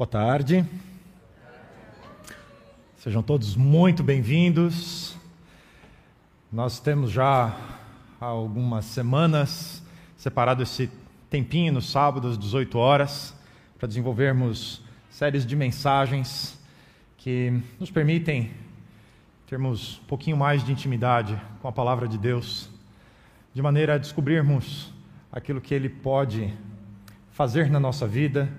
Boa tarde. Sejam todos muito bem-vindos. Nós temos já há algumas semanas separado esse tempinho no sábado às 18 horas para desenvolvermos séries de mensagens que nos permitem termos um pouquinho mais de intimidade com a palavra de Deus, de maneira a descobrirmos aquilo que Ele pode fazer na nossa vida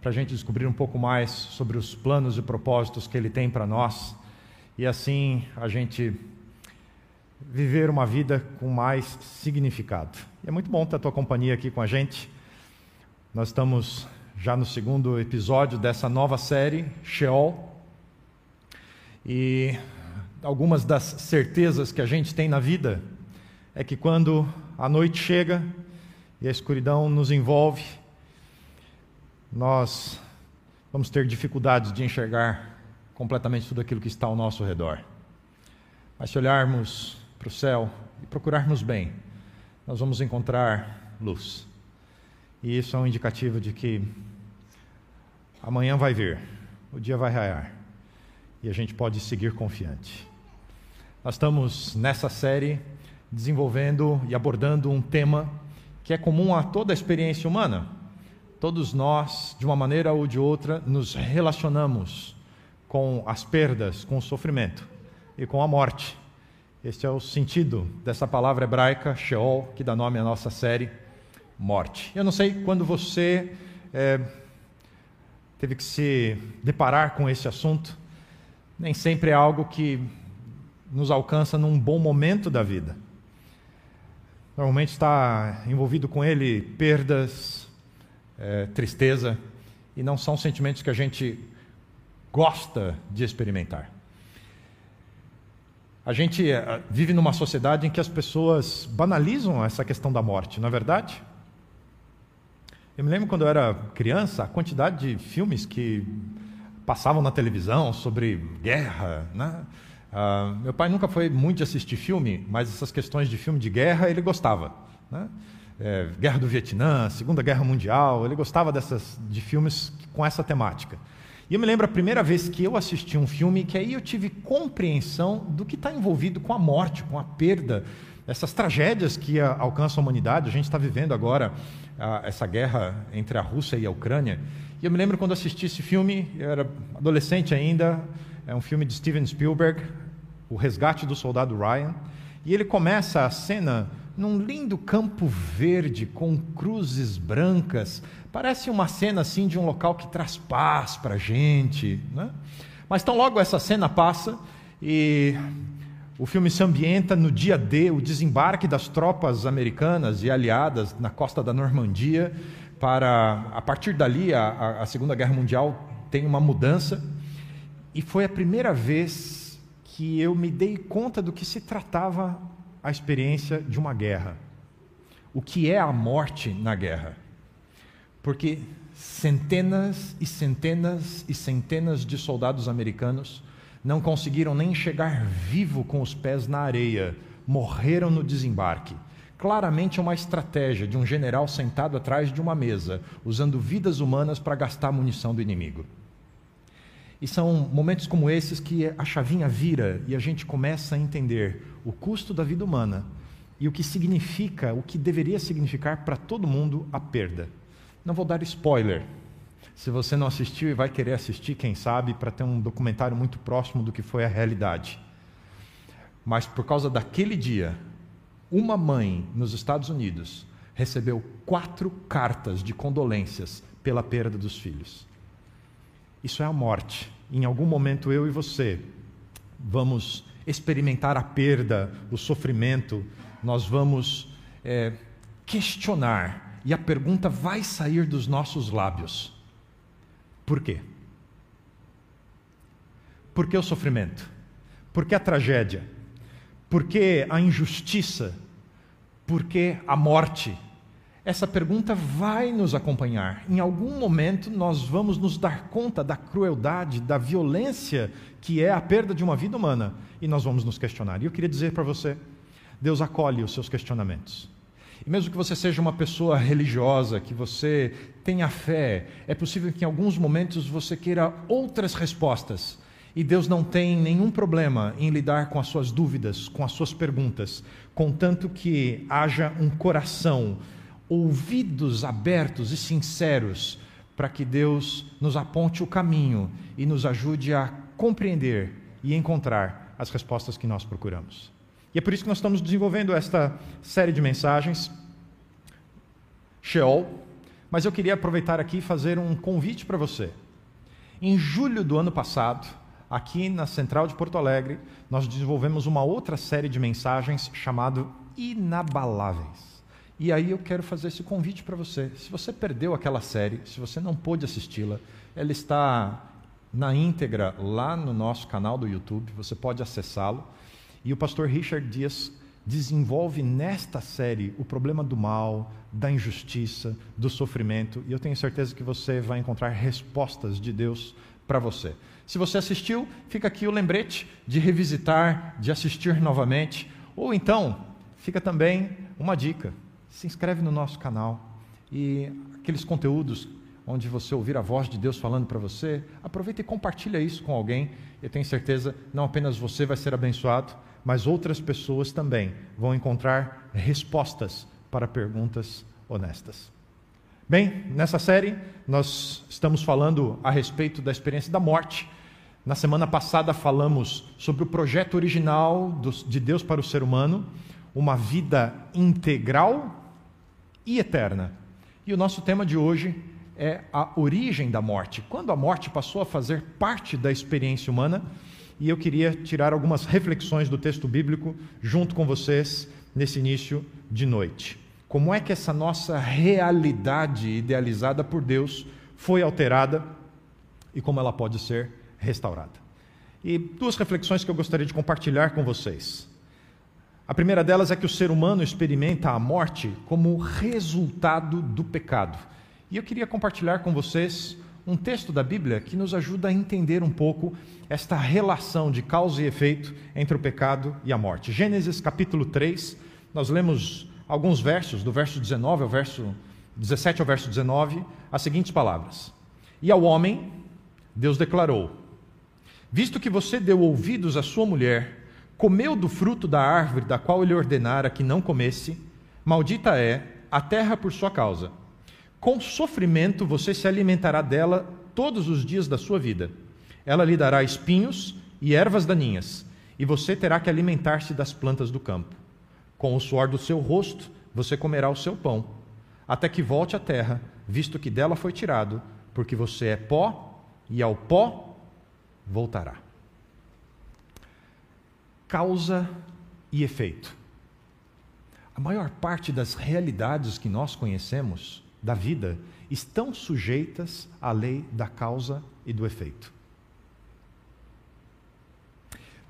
para a gente descobrir um pouco mais sobre os planos e propósitos que Ele tem para nós e assim a gente viver uma vida com mais significado. E é muito bom ter a tua companhia aqui com a gente. Nós estamos já no segundo episódio dessa nova série, Sheol. E algumas das certezas que a gente tem na vida é que quando a noite chega e a escuridão nos envolve, nós vamos ter dificuldades de enxergar completamente tudo aquilo que está ao nosso redor. Mas se olharmos para o céu e procurarmos bem, nós vamos encontrar luz. E isso é um indicativo de que amanhã vai vir, o dia vai raiar e a gente pode seguir confiante. Nós estamos nessa série desenvolvendo e abordando um tema que é comum a toda a experiência humana Todos nós, de uma maneira ou de outra, nos relacionamos com as perdas, com o sofrimento e com a morte. Este é o sentido dessa palavra hebraica, Sheol, que dá nome à nossa série, morte. Eu não sei quando você é, teve que se deparar com esse assunto, nem sempre é algo que nos alcança num bom momento da vida. Normalmente está envolvido com ele perdas, é, tristeza, e não são sentimentos que a gente gosta de experimentar. A gente é, vive numa sociedade em que as pessoas banalizam essa questão da morte, não é verdade? Eu me lembro quando eu era criança, a quantidade de filmes que passavam na televisão sobre guerra, né? Uh, meu pai nunca foi muito assistir filme, mas essas questões de filme de guerra ele gostava. Né? É, Guerra do Vietnã, Segunda Guerra Mundial. Ele gostava dessas, de filmes com essa temática. E eu me lembro a primeira vez que eu assisti um filme que aí eu tive compreensão do que está envolvido com a morte, com a perda, essas tragédias que alcançam a humanidade. A gente está vivendo agora a, essa guerra entre a Rússia e a Ucrânia. E eu me lembro quando assisti esse filme, eu era adolescente ainda, é um filme de Steven Spielberg, O Resgate do Soldado Ryan. E ele começa a cena num lindo campo verde com cruzes brancas. Parece uma cena assim de um local que traz paz para a gente. Né? Mas tão logo essa cena passa e o filme se ambienta no dia D, o desembarque das tropas americanas e aliadas na costa da Normandia. Para a partir dali a, a Segunda Guerra Mundial tem uma mudança e foi a primeira vez que eu me dei conta do que se tratava a experiência de uma guerra. O que é a morte na guerra? Porque centenas e centenas e centenas de soldados americanos não conseguiram nem chegar vivo com os pés na areia, morreram no desembarque. Claramente é uma estratégia de um general sentado atrás de uma mesa, usando vidas humanas para gastar munição do inimigo. E são momentos como esses que a chavinha vira e a gente começa a entender o custo da vida humana e o que significa, o que deveria significar para todo mundo a perda. Não vou dar spoiler. Se você não assistiu e vai querer assistir, quem sabe, para ter um documentário muito próximo do que foi a realidade. Mas por causa daquele dia, uma mãe nos Estados Unidos recebeu quatro cartas de condolências pela perda dos filhos. Isso é a morte. Em algum momento eu e você vamos experimentar a perda, o sofrimento, nós vamos é, questionar e a pergunta vai sair dos nossos lábios: por quê? Por que o sofrimento? Por que a tragédia? Por que a injustiça? Por que a morte? Essa pergunta vai nos acompanhar. Em algum momento nós vamos nos dar conta da crueldade, da violência que é a perda de uma vida humana e nós vamos nos questionar. E eu queria dizer para você: Deus acolhe os seus questionamentos. E mesmo que você seja uma pessoa religiosa, que você tenha fé, é possível que em alguns momentos você queira outras respostas. E Deus não tem nenhum problema em lidar com as suas dúvidas, com as suas perguntas, contanto que haja um coração, ouvidos abertos e sinceros, para que Deus nos aponte o caminho e nos ajude a compreender e encontrar as respostas que nós procuramos. E é por isso que nós estamos desenvolvendo esta série de mensagens, Sheol, mas eu queria aproveitar aqui e fazer um convite para você. Em julho do ano passado, aqui na Central de Porto Alegre, nós desenvolvemos uma outra série de mensagens chamado Inabaláveis. E aí eu quero fazer esse convite para você. Se você perdeu aquela série, se você não pôde assisti-la, ela está na íntegra lá no nosso canal do YouTube, você pode acessá-lo. E o pastor Richard Dias desenvolve nesta série o problema do mal, da injustiça, do sofrimento, e eu tenho certeza que você vai encontrar respostas de Deus para você. Se você assistiu, fica aqui o lembrete de revisitar, de assistir novamente, ou então, fica também uma dica. Se inscreve no nosso canal e aqueles conteúdos onde você ouvir a voz de Deus falando para você, aproveita e compartilha isso com alguém. Eu tenho certeza, não apenas você vai ser abençoado, mas outras pessoas também vão encontrar respostas para perguntas honestas. Bem, nessa série nós estamos falando a respeito da experiência da morte. Na semana passada falamos sobre o projeto original de Deus para o ser humano, uma vida integral e eterna. E o nosso tema de hoje é a origem da morte. Quando a morte passou a fazer parte da experiência humana, e eu queria tirar algumas reflexões do texto bíblico junto com vocês nesse início de noite. Como é que essa nossa realidade idealizada por Deus foi alterada e como ela pode ser restaurada? E duas reflexões que eu gostaria de compartilhar com vocês. A primeira delas é que o ser humano experimenta a morte como resultado do pecado. E eu queria compartilhar com vocês um texto da Bíblia que nos ajuda a entender um pouco esta relação de causa e efeito entre o pecado e a morte. Gênesis capítulo 3, nós lemos alguns versos, do verso 19 ao verso 17 ao verso 19, as seguintes palavras: E ao homem Deus declarou: Visto que você deu ouvidos à sua mulher, comeu do fruto da árvore da qual ele ordenara que não comesse, maldita é a terra por sua causa com sofrimento você se alimentará dela todos os dias da sua vida. Ela lhe dará espinhos e ervas daninhas, e você terá que alimentar-se das plantas do campo. Com o suor do seu rosto você comerá o seu pão, até que volte à terra, visto que dela foi tirado, porque você é pó e ao pó voltará. Causa e efeito. A maior parte das realidades que nós conhecemos da vida estão sujeitas à lei da causa e do efeito.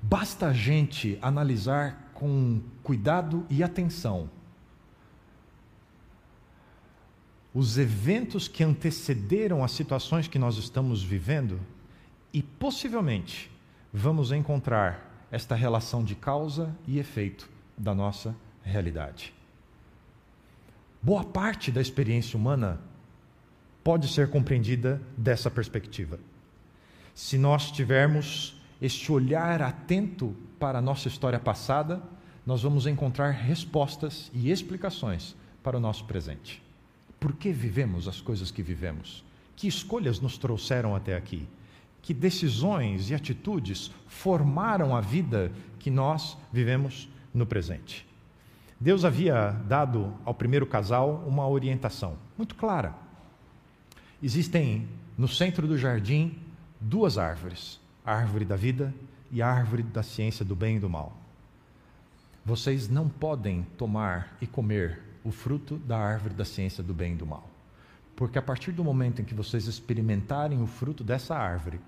Basta a gente analisar com cuidado e atenção os eventos que antecederam as situações que nós estamos vivendo e possivelmente vamos encontrar esta relação de causa e efeito da nossa realidade. Boa parte da experiência humana pode ser compreendida dessa perspectiva. Se nós tivermos este olhar atento para a nossa história passada, nós vamos encontrar respostas e explicações para o nosso presente. Por que vivemos as coisas que vivemos? Que escolhas nos trouxeram até aqui? Que decisões e atitudes formaram a vida que nós vivemos no presente? Deus havia dado ao primeiro casal uma orientação muito clara. Existem no centro do jardim duas árvores: a árvore da vida e a árvore da ciência do bem e do mal. Vocês não podem tomar e comer o fruto da árvore da ciência do bem e do mal. Porque a partir do momento em que vocês experimentarem o fruto dessa árvore,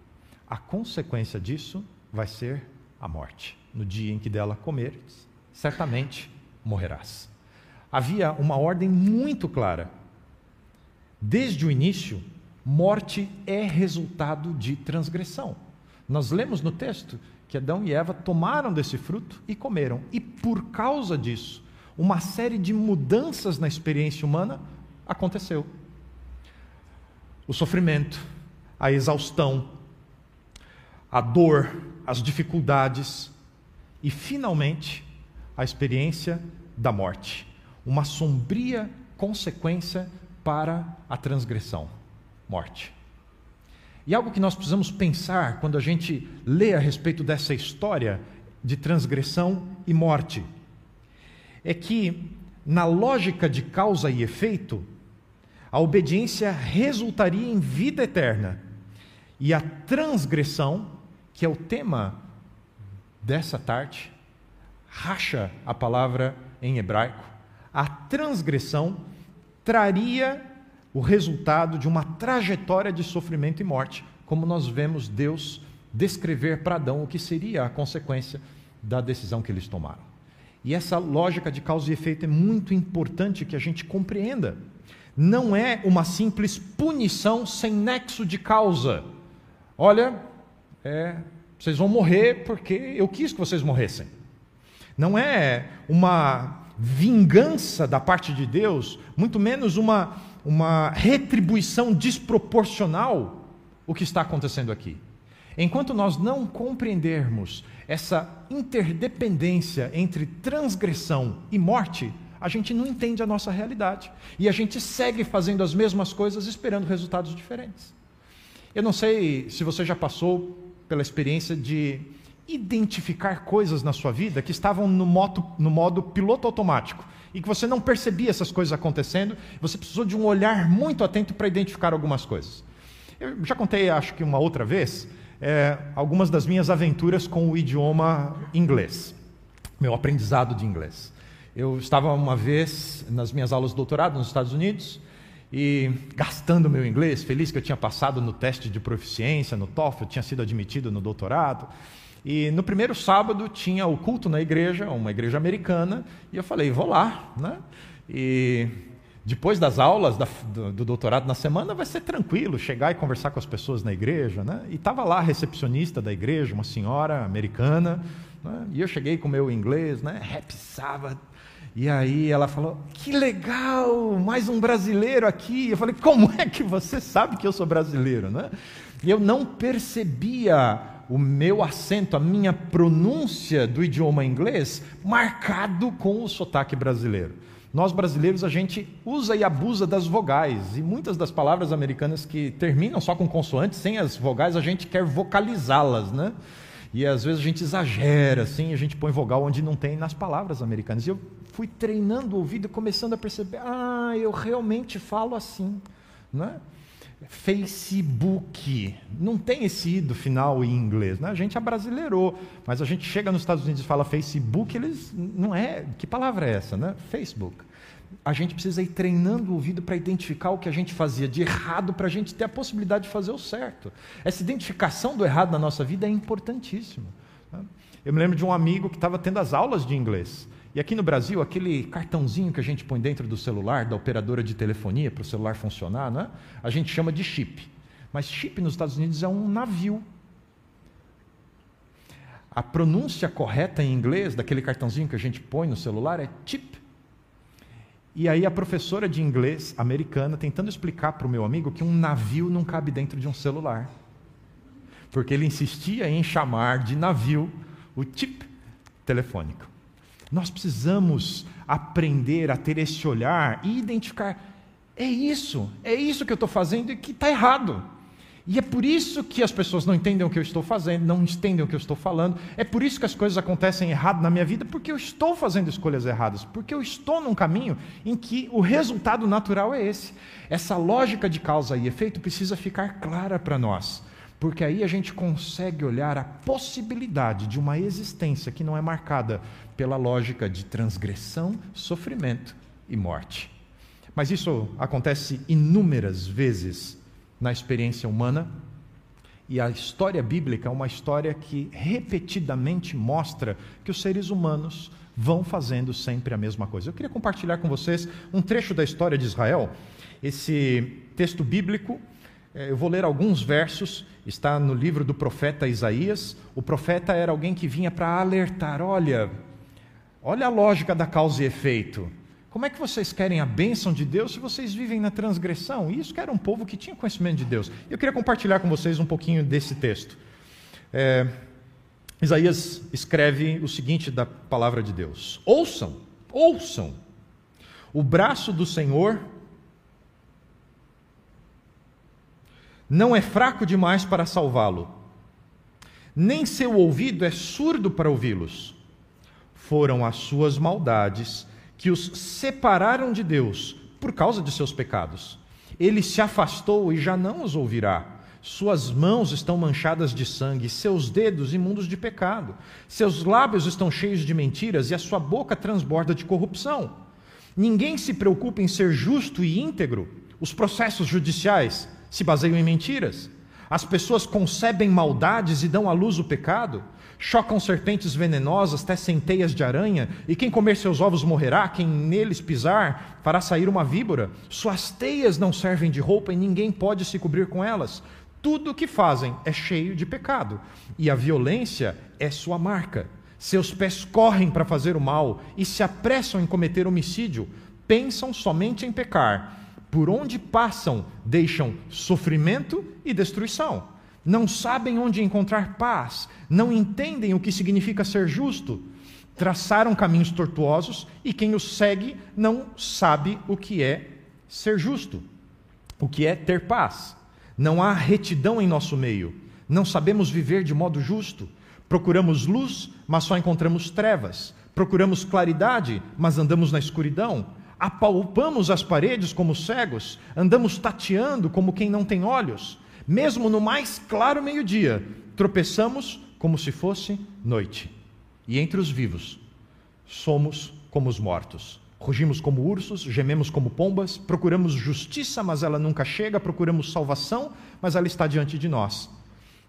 a consequência disso vai ser a morte. No dia em que dela comeres, certamente morrerás. Havia uma ordem muito clara. Desde o início, morte é resultado de transgressão. Nós lemos no texto que Adão e Eva tomaram desse fruto e comeram, e por causa disso, uma série de mudanças na experiência humana aconteceu. O sofrimento, a exaustão, a dor, as dificuldades e, finalmente, a experiência da morte, uma sombria consequência para a transgressão morte. E algo que nós precisamos pensar quando a gente lê a respeito dessa história de transgressão e morte é que, na lógica de causa e efeito, a obediência resultaria em vida eterna e a transgressão, que é o tema dessa tarde, racha a palavra em hebraico, a transgressão traria o resultado de uma trajetória de sofrimento e morte, como nós vemos Deus descrever para Adão o que seria a consequência da decisão que eles tomaram. E essa lógica de causa e efeito é muito importante que a gente compreenda. Não é uma simples punição sem nexo de causa. Olha, é, vocês vão morrer porque eu quis que vocês morressem. Não é uma vingança da parte de Deus, muito menos uma uma retribuição desproporcional o que está acontecendo aqui. Enquanto nós não compreendermos essa interdependência entre transgressão e morte, a gente não entende a nossa realidade. E a gente segue fazendo as mesmas coisas esperando resultados diferentes. Eu não sei se você já passou pela experiência de identificar coisas na sua vida que estavam no modo, no modo piloto automático e que você não percebia essas coisas acontecendo, você precisou de um olhar muito atento para identificar algumas coisas. Eu já contei, acho que uma outra vez, é, algumas das minhas aventuras com o idioma inglês, meu aprendizado de inglês. Eu estava uma vez nas minhas aulas de doutorado nos Estados Unidos e gastando meu inglês, feliz que eu tinha passado no teste de proficiência, no TOEFL, tinha sido admitido no doutorado. E no primeiro sábado tinha o culto na igreja, uma igreja americana, e eu falei, vou lá, né? E depois das aulas da, do, do, doutorado na semana vai ser tranquilo chegar e conversar com as pessoas na igreja, né? E estava lá a recepcionista da igreja, uma senhora americana, né? e eu cheguei com meu inglês, né? Happy Sabbath. E aí ela falou: Que legal, mais um brasileiro aqui. Eu falei: Como é que você sabe que eu sou brasileiro, né? E eu não percebia o meu acento, a minha pronúncia do idioma inglês marcado com o sotaque brasileiro. Nós brasileiros a gente usa e abusa das vogais e muitas das palavras americanas que terminam só com consoantes, sem as vogais, a gente quer vocalizá-las, né? E às vezes a gente exagera, assim, a gente põe vogal onde não tem nas palavras americanas. E eu fui treinando o ouvido começando a perceber, ah, eu realmente falo assim, né? Facebook. Não tem esse i do final em inglês. Né? A gente abrasileirou, mas a gente chega nos Estados Unidos e fala Facebook, eles não é. Que palavra é essa, né? Facebook. A gente precisa ir treinando o ouvido para identificar o que a gente fazia de errado para a gente ter a possibilidade de fazer o certo. Essa identificação do errado na nossa vida é importantíssima. Né? Eu me lembro de um amigo que estava tendo as aulas de inglês. E aqui no Brasil, aquele cartãozinho que a gente põe dentro do celular, da operadora de telefonia, para o celular funcionar, né? a gente chama de chip. Mas chip nos Estados Unidos é um navio. A pronúncia correta em inglês daquele cartãozinho que a gente põe no celular é chip. E aí a professora de inglês americana tentando explicar para o meu amigo que um navio não cabe dentro de um celular. Porque ele insistia em chamar de navio o chip telefônico. Nós precisamos aprender a ter esse olhar e identificar: é isso, é isso que eu estou fazendo e que está errado. E é por isso que as pessoas não entendem o que eu estou fazendo, não entendem o que eu estou falando. É por isso que as coisas acontecem errado na minha vida, porque eu estou fazendo escolhas erradas, porque eu estou num caminho em que o resultado natural é esse. Essa lógica de causa e efeito precisa ficar clara para nós porque aí a gente consegue olhar a possibilidade de uma existência que não é marcada pela lógica de transgressão, sofrimento e morte. Mas isso acontece inúmeras vezes na experiência humana, e a história bíblica é uma história que repetidamente mostra que os seres humanos vão fazendo sempre a mesma coisa. Eu queria compartilhar com vocês um trecho da história de Israel. Esse texto bíblico eu vou ler alguns versos, está no livro do profeta Isaías. O profeta era alguém que vinha para alertar: olha, Olha a lógica da causa e efeito. Como é que vocês querem a bênção de Deus se vocês vivem na transgressão? E isso que era um povo que tinha conhecimento de Deus. Eu queria compartilhar com vocês um pouquinho desse texto. É, Isaías escreve o seguinte da palavra de Deus: Ouçam, ouçam, o braço do Senhor não é fraco demais para salvá-lo, nem seu ouvido é surdo para ouvi-los. Foram as suas maldades que os separaram de Deus por causa de seus pecados. Ele se afastou e já não os ouvirá. Suas mãos estão manchadas de sangue, seus dedos imundos de pecado. Seus lábios estão cheios de mentiras e a sua boca transborda de corrupção. Ninguém se preocupa em ser justo e íntegro. Os processos judiciais se baseiam em mentiras. As pessoas concebem maldades e dão à luz o pecado. Chocam serpentes venenosas, tecem teias de aranha, e quem comer seus ovos morrerá, quem neles pisar fará sair uma víbora. Suas teias não servem de roupa e ninguém pode se cobrir com elas. Tudo o que fazem é cheio de pecado, e a violência é sua marca. Seus pés correm para fazer o mal e se apressam em cometer homicídio. Pensam somente em pecar. Por onde passam, deixam sofrimento e destruição. Não sabem onde encontrar paz, não entendem o que significa ser justo. Traçaram caminhos tortuosos e quem os segue não sabe o que é ser justo, o que é ter paz. Não há retidão em nosso meio. Não sabemos viver de modo justo. Procuramos luz, mas só encontramos trevas. Procuramos claridade, mas andamos na escuridão. Apalpamos as paredes como cegos, andamos tateando como quem não tem olhos. Mesmo no mais claro meio-dia, tropeçamos como se fosse noite. E entre os vivos, somos como os mortos. Rugimos como ursos, gememos como pombas, procuramos justiça, mas ela nunca chega, procuramos salvação, mas ela está diante de nós.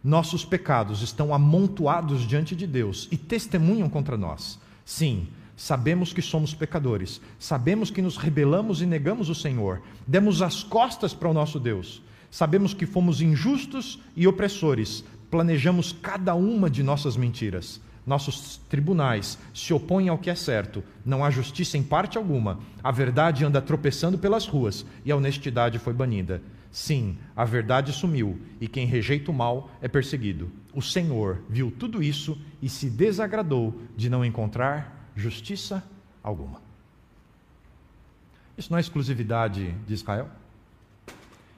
Nossos pecados estão amontoados diante de Deus e testemunham contra nós. Sim, sabemos que somos pecadores, sabemos que nos rebelamos e negamos o Senhor, demos as costas para o nosso Deus, sabemos que fomos injustos e opressores, planejamos cada uma de nossas mentiras. Nossos tribunais se opõem ao que é certo, não há justiça em parte alguma, a verdade anda tropeçando pelas ruas e a honestidade foi banida. Sim, a verdade sumiu e quem rejeita o mal é perseguido. O Senhor viu tudo isso e se desagradou de não encontrar justiça alguma. Isso não é exclusividade de Israel?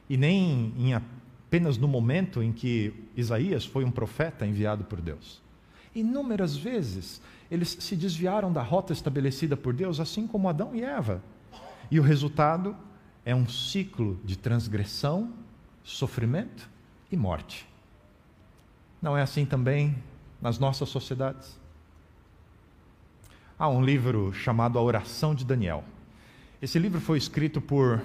E nem em apenas no momento em que Isaías foi um profeta enviado por Deus. Inúmeras vezes eles se desviaram da rota estabelecida por Deus, assim como Adão e Eva. E o resultado é um ciclo de transgressão, sofrimento e morte. Não é assim também nas nossas sociedades? Há um livro chamado A Oração de Daniel. Esse livro foi escrito por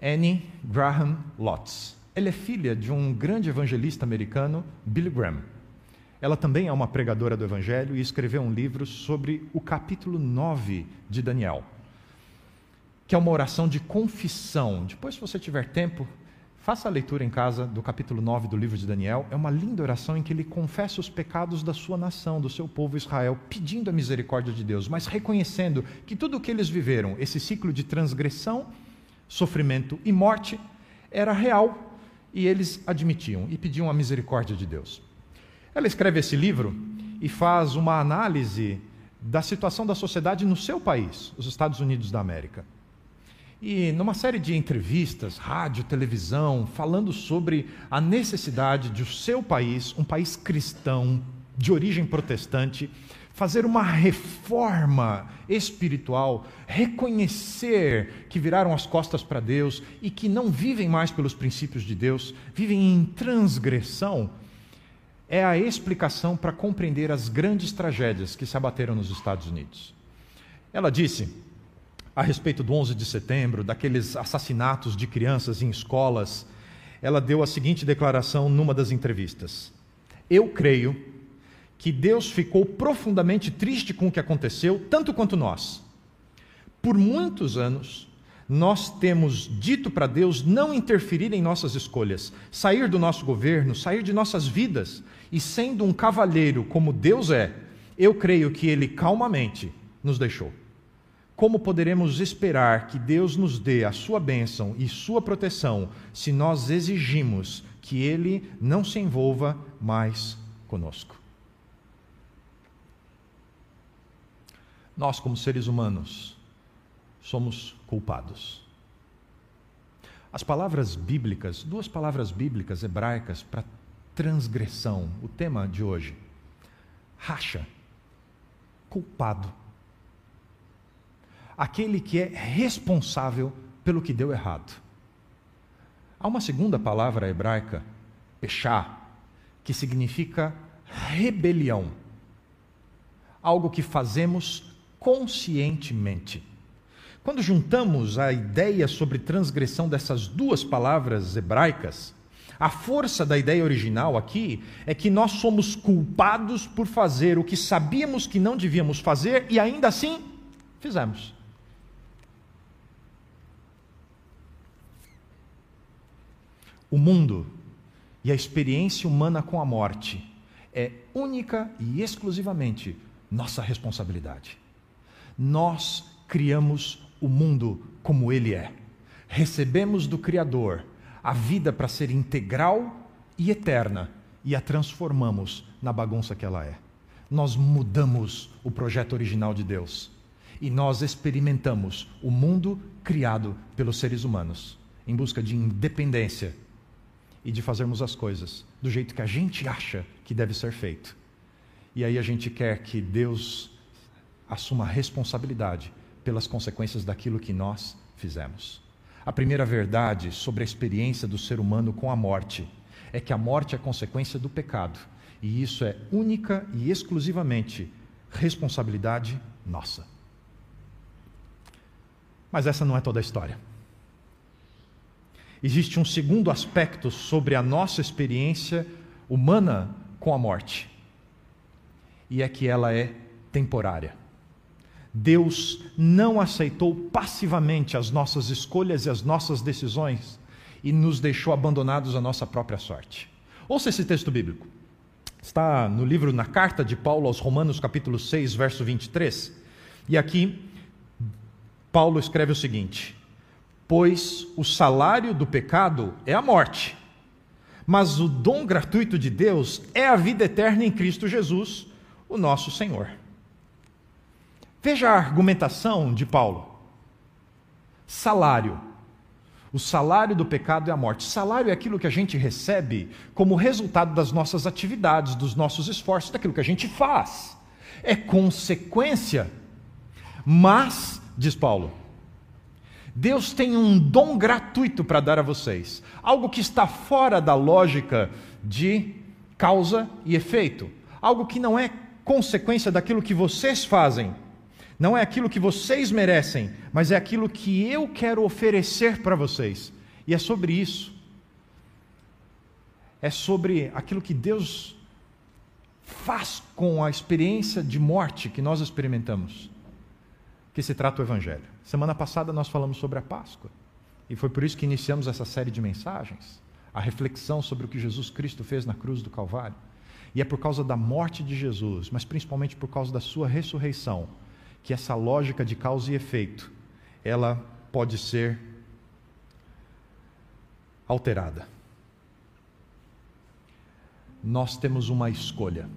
Annie Graham Lotz. Ela é filha de um grande evangelista americano, Billy Graham. Ela também é uma pregadora do Evangelho e escreveu um livro sobre o capítulo 9 de Daniel, que é uma oração de confissão. Depois, se você tiver tempo, faça a leitura em casa do capítulo 9 do livro de Daniel. É uma linda oração em que ele confessa os pecados da sua nação, do seu povo Israel, pedindo a misericórdia de Deus, mas reconhecendo que tudo o que eles viveram, esse ciclo de transgressão, sofrimento e morte, era real e eles admitiam e pediam a misericórdia de Deus. Ela escreve esse livro e faz uma análise da situação da sociedade no seu país, os Estados Unidos da América. E numa série de entrevistas, rádio, televisão, falando sobre a necessidade de o seu país, um país cristão, de origem protestante, fazer uma reforma espiritual, reconhecer que viraram as costas para Deus e que não vivem mais pelos princípios de Deus, vivem em transgressão é a explicação para compreender as grandes tragédias que se abateram nos Estados Unidos. Ela disse, a respeito do 11 de setembro, daqueles assassinatos de crianças em escolas, ela deu a seguinte declaração numa das entrevistas: Eu creio que Deus ficou profundamente triste com o que aconteceu, tanto quanto nós. Por muitos anos, nós temos dito para Deus não interferir em nossas escolhas, sair do nosso governo, sair de nossas vidas, e sendo um cavalheiro como Deus é, eu creio que ele calmamente nos deixou. Como poderemos esperar que Deus nos dê a sua bênção e sua proteção se nós exigimos que ele não se envolva mais conosco? Nós, como seres humanos, somos culpados. As palavras bíblicas, duas palavras bíblicas hebraicas para transgressão, o tema de hoje. Racha, culpado. Aquele que é responsável pelo que deu errado. Há uma segunda palavra hebraica, pechá, que significa rebelião. Algo que fazemos conscientemente. Quando juntamos a ideia sobre transgressão dessas duas palavras hebraicas, a força da ideia original aqui é que nós somos culpados por fazer o que sabíamos que não devíamos fazer e ainda assim fizemos. O mundo e a experiência humana com a morte é única e exclusivamente nossa responsabilidade. Nós criamos o mundo como ele é. Recebemos do Criador a vida para ser integral e eterna e a transformamos na bagunça que ela é. Nós mudamos o projeto original de Deus e nós experimentamos o mundo criado pelos seres humanos em busca de independência e de fazermos as coisas do jeito que a gente acha que deve ser feito. E aí a gente quer que Deus assuma a responsabilidade pelas consequências daquilo que nós fizemos. A primeira verdade sobre a experiência do ser humano com a morte é que a morte é consequência do pecado, e isso é única e exclusivamente responsabilidade nossa. Mas essa não é toda a história. Existe um segundo aspecto sobre a nossa experiência humana com a morte, e é que ela é temporária. Deus não aceitou passivamente as nossas escolhas e as nossas decisões e nos deixou abandonados à nossa própria sorte. Ouça esse texto bíblico. Está no livro, na carta de Paulo aos Romanos, capítulo 6, verso 23. E aqui, Paulo escreve o seguinte: Pois o salário do pecado é a morte, mas o dom gratuito de Deus é a vida eterna em Cristo Jesus, o nosso Senhor. Veja a argumentação de Paulo. Salário. O salário do pecado é a morte. Salário é aquilo que a gente recebe como resultado das nossas atividades, dos nossos esforços, daquilo que a gente faz. É consequência. Mas, diz Paulo, Deus tem um dom gratuito para dar a vocês, algo que está fora da lógica de causa e efeito, algo que não é consequência daquilo que vocês fazem, não é aquilo que vocês merecem, mas é aquilo que eu quero oferecer para vocês. E é sobre isso. É sobre aquilo que Deus faz com a experiência de morte que nós experimentamos, que se trata o Evangelho. Semana passada nós falamos sobre a Páscoa, e foi por isso que iniciamos essa série de mensagens, a reflexão sobre o que Jesus Cristo fez na cruz do Calvário. E é por causa da morte de Jesus, mas principalmente por causa da sua ressurreição, que essa lógica de causa e efeito, ela pode ser alterada. Nós temos uma escolha.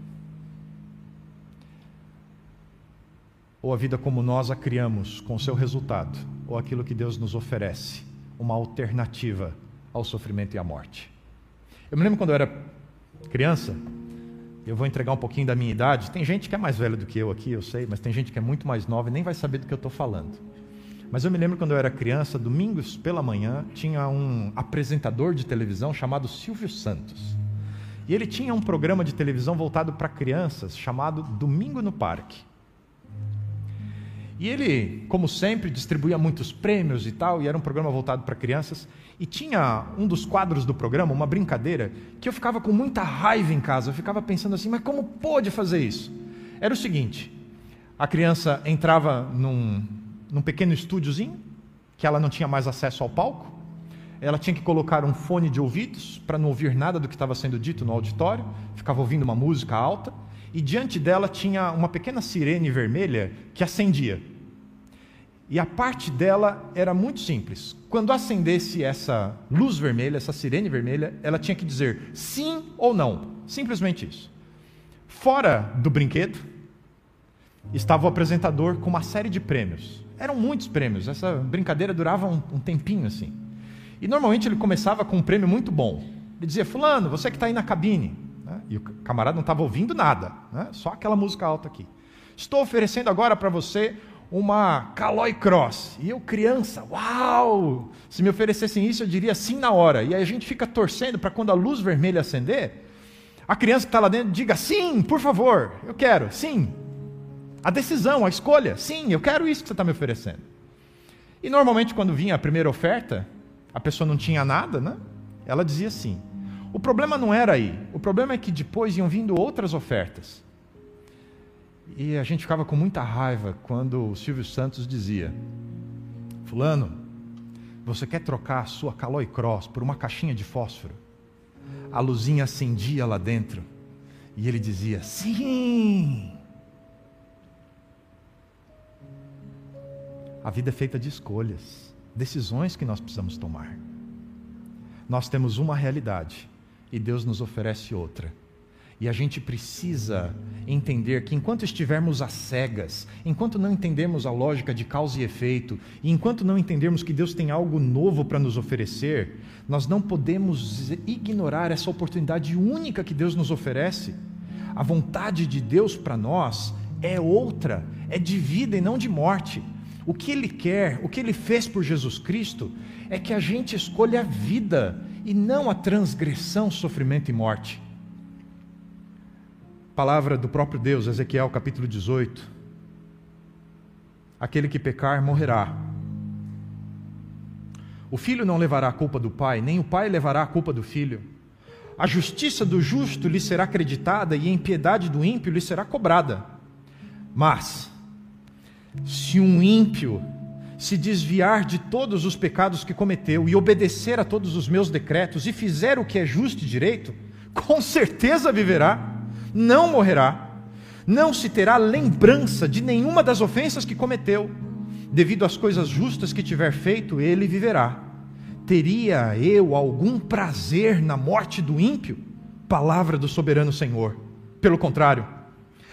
Ou a vida como nós a criamos, com seu resultado, ou aquilo que Deus nos oferece, uma alternativa ao sofrimento e à morte. Eu me lembro quando eu era criança, eu vou entregar um pouquinho da minha idade. Tem gente que é mais velha do que eu aqui, eu sei, mas tem gente que é muito mais nova e nem vai saber do que eu estou falando. Mas eu me lembro quando eu era criança, domingos pela manhã, tinha um apresentador de televisão chamado Silvio Santos. E ele tinha um programa de televisão voltado para crianças chamado Domingo no Parque. E ele, como sempre, distribuía muitos prêmios e tal, e era um programa voltado para crianças. E tinha um dos quadros do programa, uma brincadeira, que eu ficava com muita raiva em casa. Eu ficava pensando assim, mas como pôde fazer isso? Era o seguinte: a criança entrava num, num pequeno estúdiozinho, que ela não tinha mais acesso ao palco. Ela tinha que colocar um fone de ouvidos para não ouvir nada do que estava sendo dito no auditório, ficava ouvindo uma música alta. E diante dela tinha uma pequena sirene vermelha que acendia. E a parte dela era muito simples. Quando acendesse essa luz vermelha, essa sirene vermelha, ela tinha que dizer sim ou não. Simplesmente isso. Fora do brinquedo, estava o apresentador com uma série de prêmios. Eram muitos prêmios, essa brincadeira durava um, um tempinho assim. E normalmente ele começava com um prêmio muito bom. Ele dizia: Fulano, você que está aí na cabine. Né? E o camarada não estava ouvindo nada, né? só aquela música alta aqui. Estou oferecendo agora para você uma Caloi Cross. E eu, criança, uau! Se me oferecessem isso, eu diria sim na hora. E aí a gente fica torcendo para quando a luz vermelha acender, a criança que está lá dentro diga sim, por favor, eu quero, sim. A decisão, a escolha, sim, eu quero isso que você está me oferecendo. E normalmente quando vinha a primeira oferta, a pessoa não tinha nada, né? Ela dizia sim. O problema não era aí. O problema é que depois iam vindo outras ofertas. E a gente ficava com muita raiva quando o Silvio Santos dizia: Fulano, você quer trocar a sua Caloi Cross por uma caixinha de fósforo? A luzinha acendia lá dentro e ele dizia: Sim! A vida é feita de escolhas, decisões que nós precisamos tomar. Nós temos uma realidade e Deus nos oferece outra. E a gente precisa entender que enquanto estivermos às cegas, enquanto não entendermos a lógica de causa e efeito, e enquanto não entendermos que Deus tem algo novo para nos oferecer, nós não podemos ignorar essa oportunidade única que Deus nos oferece. A vontade de Deus para nós é outra, é de vida e não de morte. O que Ele quer, o que Ele fez por Jesus Cristo, é que a gente escolha a vida e não a transgressão, sofrimento e morte. Palavra do próprio Deus, Ezequiel capítulo 18. Aquele que pecar morrerá. O filho não levará a culpa do pai, nem o pai levará a culpa do filho. A justiça do justo lhe será acreditada e a impiedade do ímpio lhe será cobrada. Mas, se um ímpio se desviar de todos os pecados que cometeu e obedecer a todos os meus decretos e fizer o que é justo e direito, com certeza viverá não morrerá, não se terá lembrança de nenhuma das ofensas que cometeu, devido às coisas justas que tiver feito, ele viverá. Teria eu algum prazer na morte do ímpio? Palavra do soberano Senhor. Pelo contrário,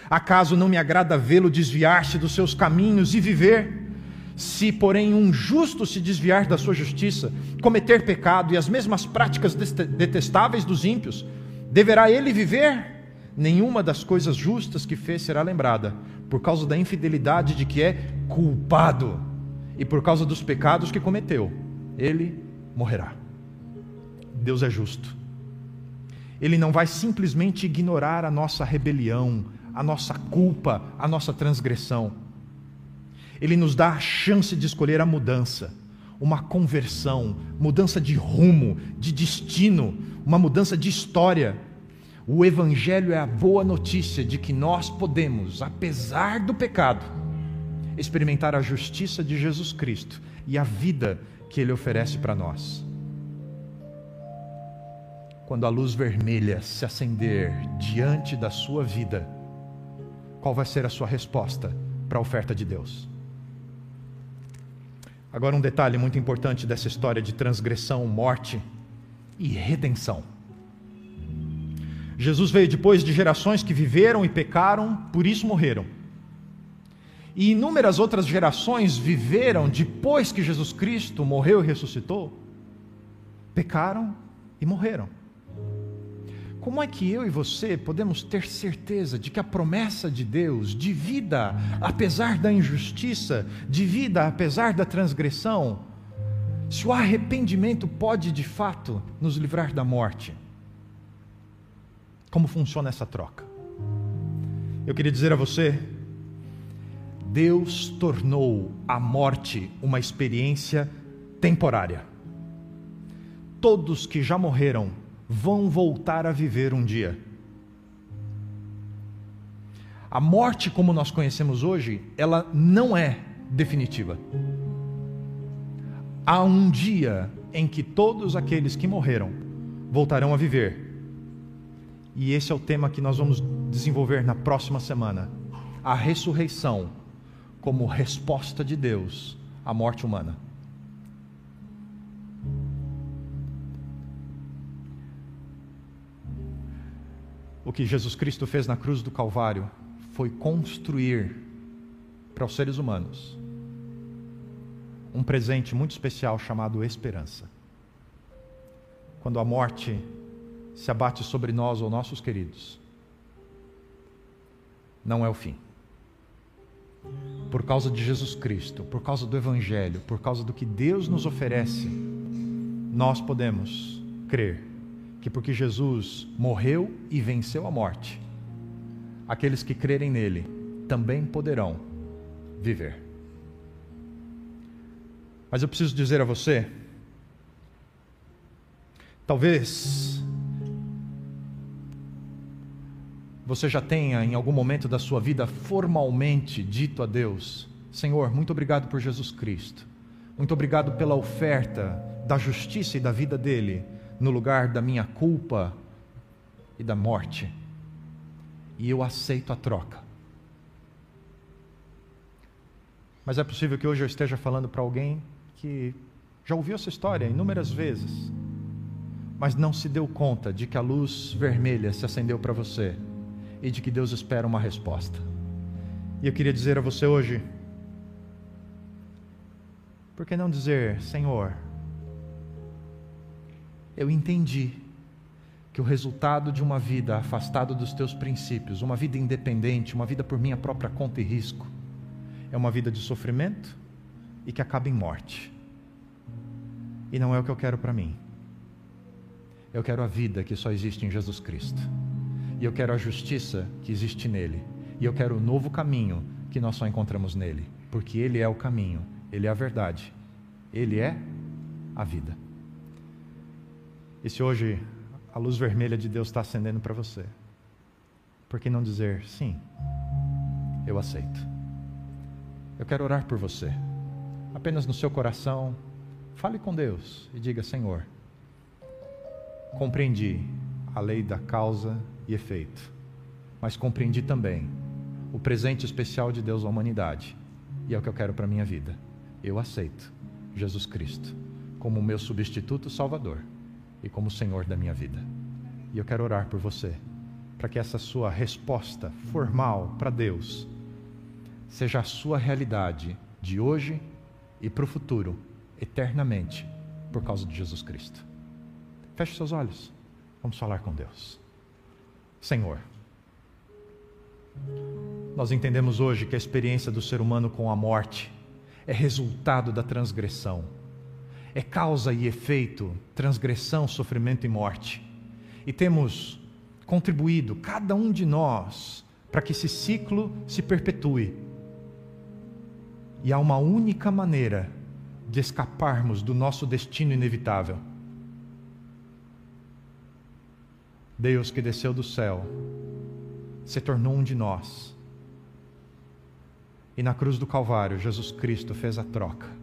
acaso não me agrada vê-lo desviar-se dos seus caminhos e viver? Se, porém, um justo se desviar da sua justiça, cometer pecado e as mesmas práticas detestáveis dos ímpios, deverá ele viver? nenhuma das coisas justas que fez será lembrada, por causa da infidelidade de que é culpado e por causa dos pecados que cometeu, ele morrerá. Deus é justo. Ele não vai simplesmente ignorar a nossa rebelião, a nossa culpa, a nossa transgressão. Ele nos dá a chance de escolher a mudança, uma conversão, mudança de rumo, de destino, uma mudança de história o Evangelho é a boa notícia de que nós podemos, apesar do pecado, experimentar a justiça de Jesus Cristo e a vida que Ele oferece para nós. Quando a luz vermelha se acender diante da sua vida, qual vai ser a sua resposta para a oferta de Deus? Agora, um detalhe muito importante dessa história de transgressão, morte e redenção. Jesus veio depois de gerações que viveram e pecaram, por isso morreram. E inúmeras outras gerações viveram depois que Jesus Cristo morreu e ressuscitou, pecaram e morreram. Como é que eu e você podemos ter certeza de que a promessa de Deus, de vida apesar da injustiça, de vida apesar da transgressão, se o arrependimento pode de fato nos livrar da morte? Como funciona essa troca? Eu queria dizer a você, Deus tornou a morte uma experiência temporária. Todos que já morreram vão voltar a viver um dia. A morte, como nós conhecemos hoje, ela não é definitiva. Há um dia em que todos aqueles que morreram voltarão a viver e esse é o tema que nós vamos desenvolver na próxima semana a ressurreição como resposta de Deus à morte humana. O que Jesus Cristo fez na cruz do Calvário foi construir para os seres humanos um presente muito especial chamado esperança. Quando a morte se abate sobre nós ou nossos queridos, não é o fim. Por causa de Jesus Cristo, por causa do Evangelho, por causa do que Deus nos oferece, nós podemos crer que porque Jesus morreu e venceu a morte, aqueles que crerem nele também poderão viver. Mas eu preciso dizer a você, talvez você já tenha em algum momento da sua vida formalmente dito a Deus: Senhor, muito obrigado por Jesus Cristo, muito obrigado pela oferta da justiça e da vida dele no lugar da minha culpa e da morte. E eu aceito a troca. Mas é possível que hoje eu esteja falando para alguém que já ouviu essa história inúmeras vezes, mas não se deu conta de que a luz vermelha se acendeu para você e de que Deus espera uma resposta. E eu queria dizer a você hoje: por que não dizer, Senhor, eu entendi que o resultado de uma vida afastada dos teus princípios, uma vida independente, uma vida por minha própria conta e risco, é uma vida de sofrimento e que acaba em morte. E não é o que eu quero para mim. Eu quero a vida que só existe em Jesus Cristo. E eu quero a justiça que existe nele. E eu quero o novo caminho que nós só encontramos nele. Porque ele é o caminho, ele é a verdade, ele é a vida. E se hoje a luz vermelha de Deus está acendendo para você, por que não dizer sim? Eu aceito. Eu quero orar por você. Apenas no seu coração, fale com Deus e diga: Senhor, compreendi a lei da causa e efeito, mas compreendi também o presente especial de Deus à humanidade e é o que eu quero para minha vida. Eu aceito Jesus Cristo como meu substituto salvador e como Senhor da minha vida. E eu quero orar por você, para que essa sua resposta formal para Deus seja a sua realidade de hoje e para o futuro, eternamente, por causa de Jesus Cristo. Feche seus olhos, vamos falar com Deus. Senhor, nós entendemos hoje que a experiência do ser humano com a morte é resultado da transgressão é causa e efeito, transgressão, sofrimento e morte. E temos contribuído, cada um de nós, para que esse ciclo se perpetue. E há uma única maneira de escaparmos do nosso destino inevitável. Deus que desceu do céu se tornou um de nós. E na cruz do Calvário, Jesus Cristo fez a troca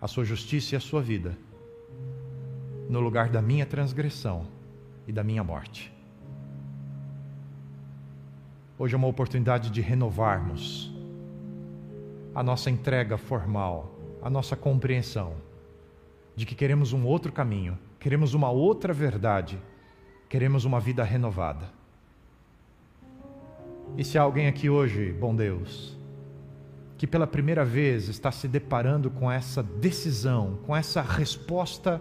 a sua justiça e a sua vida, no lugar da minha transgressão e da minha morte. Hoje é uma oportunidade de renovarmos a nossa entrega formal, a nossa compreensão de que queremos um outro caminho, queremos uma outra verdade, queremos uma vida renovada. E se há alguém aqui hoje, bom Deus, que pela primeira vez está se deparando com essa decisão, com essa resposta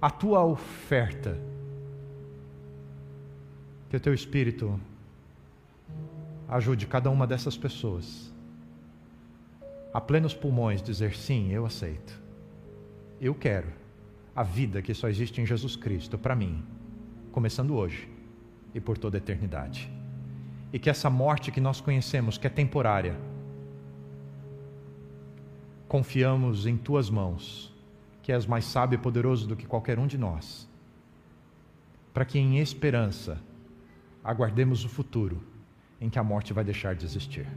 à tua oferta. Que o teu Espírito ajude cada uma dessas pessoas a plenos pulmões dizer: sim, eu aceito. Eu quero a vida que só existe em Jesus Cristo para mim, começando hoje e por toda a eternidade. E que essa morte que nós conhecemos, que é temporária, confiamos em tuas mãos, que és mais sábio e poderoso do que qualquer um de nós, para que em esperança aguardemos o futuro em que a morte vai deixar de existir.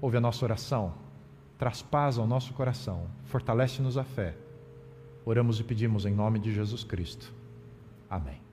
Ouve a nossa oração, traz paz ao nosso coração, fortalece-nos a fé. Oramos e pedimos em nome de Jesus Cristo. Amém.